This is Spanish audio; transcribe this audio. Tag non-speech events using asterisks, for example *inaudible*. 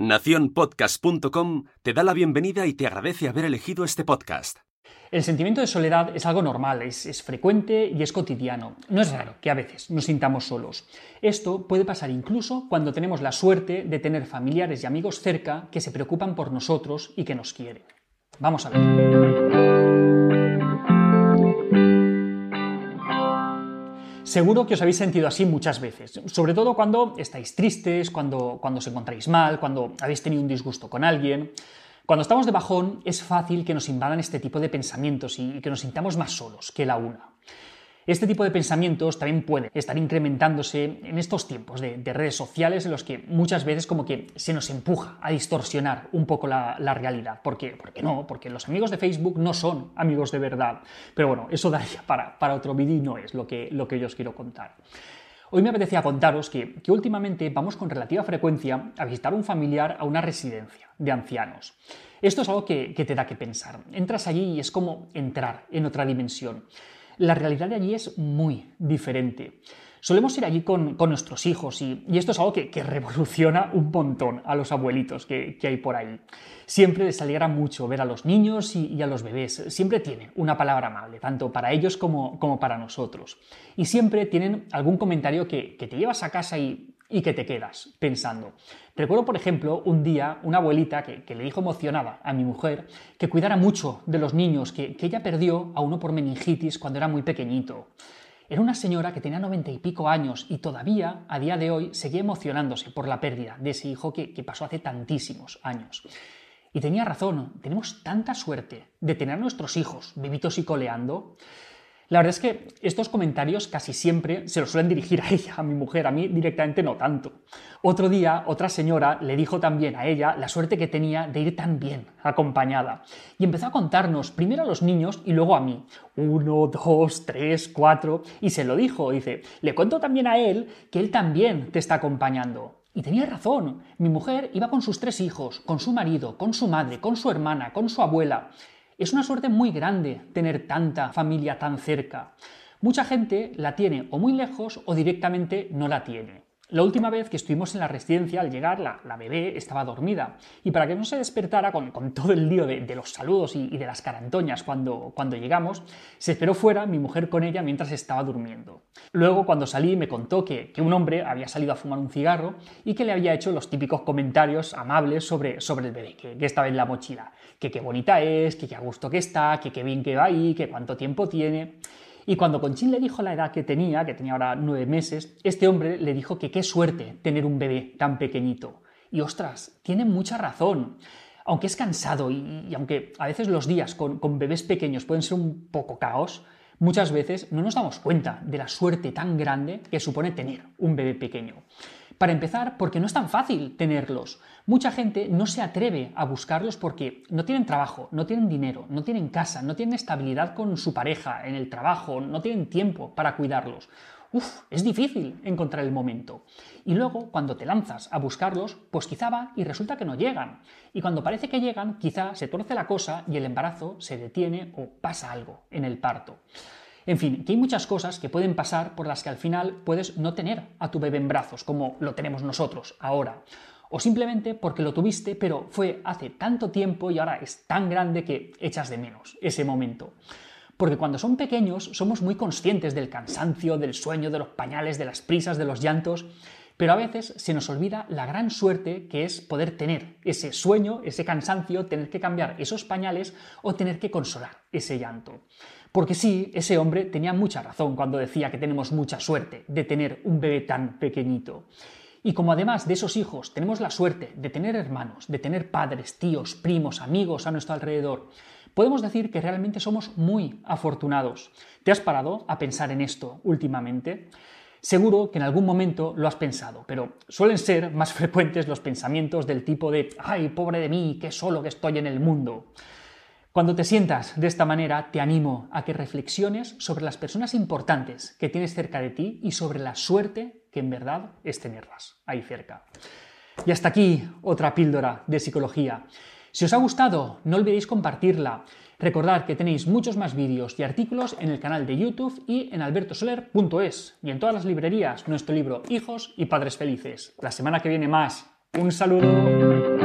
Naciónpodcast.com te da la bienvenida y te agradece haber elegido este podcast. El sentimiento de soledad es algo normal, es, es, frecuente y es cotidiano. No es raro que a veces nos sintamos solos. Esto puede pasar incluso cuando tenemos la suerte de tener familiares y amigos cerca que se preocupan por nosotros y que nos quieren. Vamos a ver. Seguro que os habéis sentido así muchas veces, sobre todo cuando estáis tristes, cuando, cuando os encontráis mal, cuando habéis tenido un disgusto con alguien. Cuando estamos de bajón es fácil que nos invadan este tipo de pensamientos y que nos sintamos más solos que la una. Este tipo de pensamientos también puede estar incrementándose en estos tiempos de, de, redes sociales en los que muchas veces como que se nos empuja a distorsionar un poco la, realidad. ¿Por qué? Porque no, porque los amigos de Facebook no son amigos de verdad. Pero bueno, eso daría para, para otro vídeo y no es lo que, lo que yo os quiero contar. Hoy me apetecía contaros que, que, últimamente vamos con relativa frecuencia a visitar un familiar a una residencia de ancianos. Esto es algo que te da que pensar. Entras allí y es como entrar en otra dimensión la realidad de allí es muy diferente. Solemos ir allí con, con nuestros hijos y, y, esto es algo que, que, revoluciona un montón a los abuelitos que, que, hay por ahí. Siempre les alegra mucho ver a los niños y, a los bebés. Siempre tiene una palabra amable, tanto para ellos como, como para nosotros. Y siempre tienen algún comentario que, que te llevas a casa y, y que te quedas pensando. Recuerdo, por ejemplo, un día una abuelita que, que, le dijo emocionada a mi mujer que cuidara mucho de los niños, que, que ella perdió a uno por meningitis cuando era muy pequeñito. Era una señora que tenía noventa y pico años y todavía, a día de hoy, seguía emocionándose por la pérdida de ese hijo que, que pasó hace tantísimos años. Y tenía razón, tenemos tanta suerte de tener nuestros hijos vivitos y coleando. La verdad es que estos comentarios casi siempre se los suelen dirigir a ella, a mi mujer, a mí directamente no tanto. Otro día, otra señora le dijo también a ella la suerte que tenía de ir tan bien acompañada. Y empezó a contarnos primero a los niños y luego a mí. Uno, dos, tres, cuatro. Y se lo dijo, dice, le cuento también a él que él también te está acompañando. Y tenía razón. Mi mujer iba con sus tres hijos, con su marido, con su madre, con su hermana, con su abuela. Es una suerte muy grande tener tanta familia tan cerca. Mucha gente la tiene o muy lejos o directamente no la tiene. La última vez que estuvimos en la residencia, al llegar, la, la bebé estaba dormida. Y para que no se despertara con, con todo el lío de, de los saludos y, de las carantoñas cuando, cuando llegamos, se esperó fuera mi mujer con ella mientras estaba durmiendo. Luego, cuando salí, me contó que, que un hombre había salido a fumar un cigarro y que le había hecho los típicos comentarios amables sobre, sobre el bebé, que, que estaba en la mochila. Que qué bonita es, que qué a gusto que está, que qué bien que va ahí, que cuánto tiempo tiene. Y cuando Conchín le dijo la edad que tenía, que tenía ahora nueve meses, este hombre le dijo que qué suerte tener un bebé tan pequeñito. Y ostras, tiene mucha razón. Aunque es cansado y, aunque a veces los días con bebés pequeños pueden ser un poco caos, muchas veces no nos damos cuenta de la suerte tan grande que supone tener un bebé pequeño. Para empezar, porque no es tan fácil tenerlos. Mucha gente no se atreve a buscarlos porque no tienen trabajo, no tienen dinero, no tienen casa, no tienen estabilidad con su pareja en el trabajo, no tienen tiempo para cuidarlos. Uf, es difícil encontrar el momento. Y luego, cuando te lanzas a buscarlos, pues quizá va y resulta que no llegan. Y cuando parece que llegan, quizá se torce la cosa y el embarazo se detiene o pasa algo en el parto. En fin, que hay muchas cosas que pueden pasar por las que al final puedes no tener a tu bebé en brazos, como lo tenemos nosotros ahora. O simplemente porque lo tuviste, pero fue hace tanto tiempo y ahora es tan grande que echas de menos ese momento. Porque cuando son pequeños somos muy conscientes del cansancio, del sueño, de los pañales, de las prisas, de los llantos, pero a veces se nos olvida la gran suerte que es poder tener ese sueño, ese cansancio, tener que cambiar esos pañales o tener que consolar ese llanto. Porque sí, ese hombre tenía mucha razón cuando decía que tenemos mucha suerte de tener un bebé tan pequeñito. Y como además de esos hijos tenemos la suerte de tener hermanos, de tener padres, tíos, primos, amigos a nuestro alrededor, podemos decir que realmente somos muy afortunados. ¿Te has parado a pensar en esto últimamente? Seguro que en algún momento lo has pensado, pero suelen ser más *laughs* frecuentes los pensamientos del tipo de ¡ay, pobre de mí, qué solo que estoy en el mundo! Cuando te sientas de esta manera, te animo a que reflexiones sobre las personas importantes que tienes cerca de ti y sobre la suerte que en verdad es tenerlas ahí cerca. Y hasta aquí otra píldora de psicología. Si os ha gustado, no olvidéis compartirla. Recordad que tenéis muchos más vídeos y artículos en el canal de YouTube y en albertosoler.es y en todas las librerías nuestro libro Hijos y Padres Felices. La semana que viene más. Un saludo.